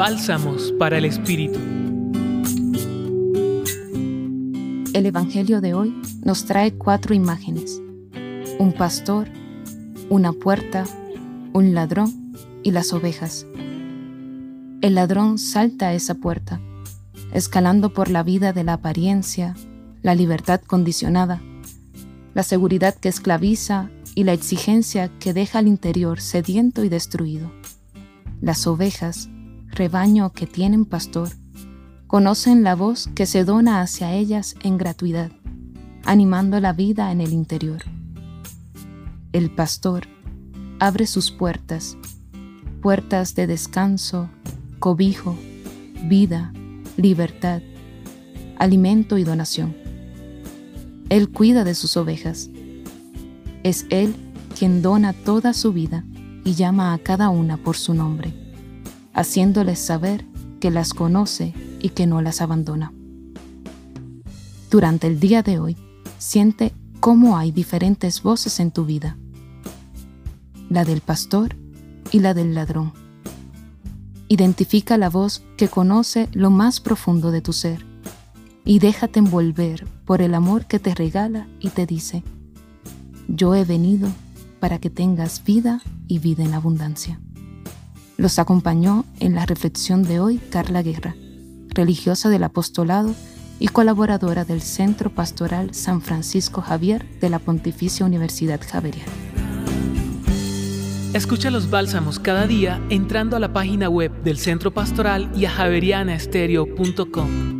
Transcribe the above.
Bálsamos para el Espíritu. El Evangelio de hoy nos trae cuatro imágenes. Un pastor, una puerta, un ladrón y las ovejas. El ladrón salta a esa puerta, escalando por la vida de la apariencia, la libertad condicionada, la seguridad que esclaviza y la exigencia que deja al interior sediento y destruido. Las ovejas, rebaño que tienen pastor, conocen la voz que se dona hacia ellas en gratuidad, animando la vida en el interior. El pastor abre sus puertas, puertas de descanso, cobijo, vida, libertad, alimento y donación. Él cuida de sus ovejas. Es Él quien dona toda su vida y llama a cada una por su nombre, haciéndoles saber que las conoce y que no las abandona. Durante el día de hoy, siente cómo hay diferentes voces en tu vida, la del pastor y la del ladrón. Identifica la voz que conoce lo más profundo de tu ser y déjate envolver por el amor que te regala y te dice, yo he venido para que tengas vida y vida en abundancia. Los acompañó en la reflexión de hoy Carla Guerra, religiosa del apostolado y colaboradora del Centro Pastoral San Francisco Javier de la Pontificia Universidad Javeriana. Escucha los bálsamos cada día entrando a la página web del Centro Pastoral y a javerianaestereo.com.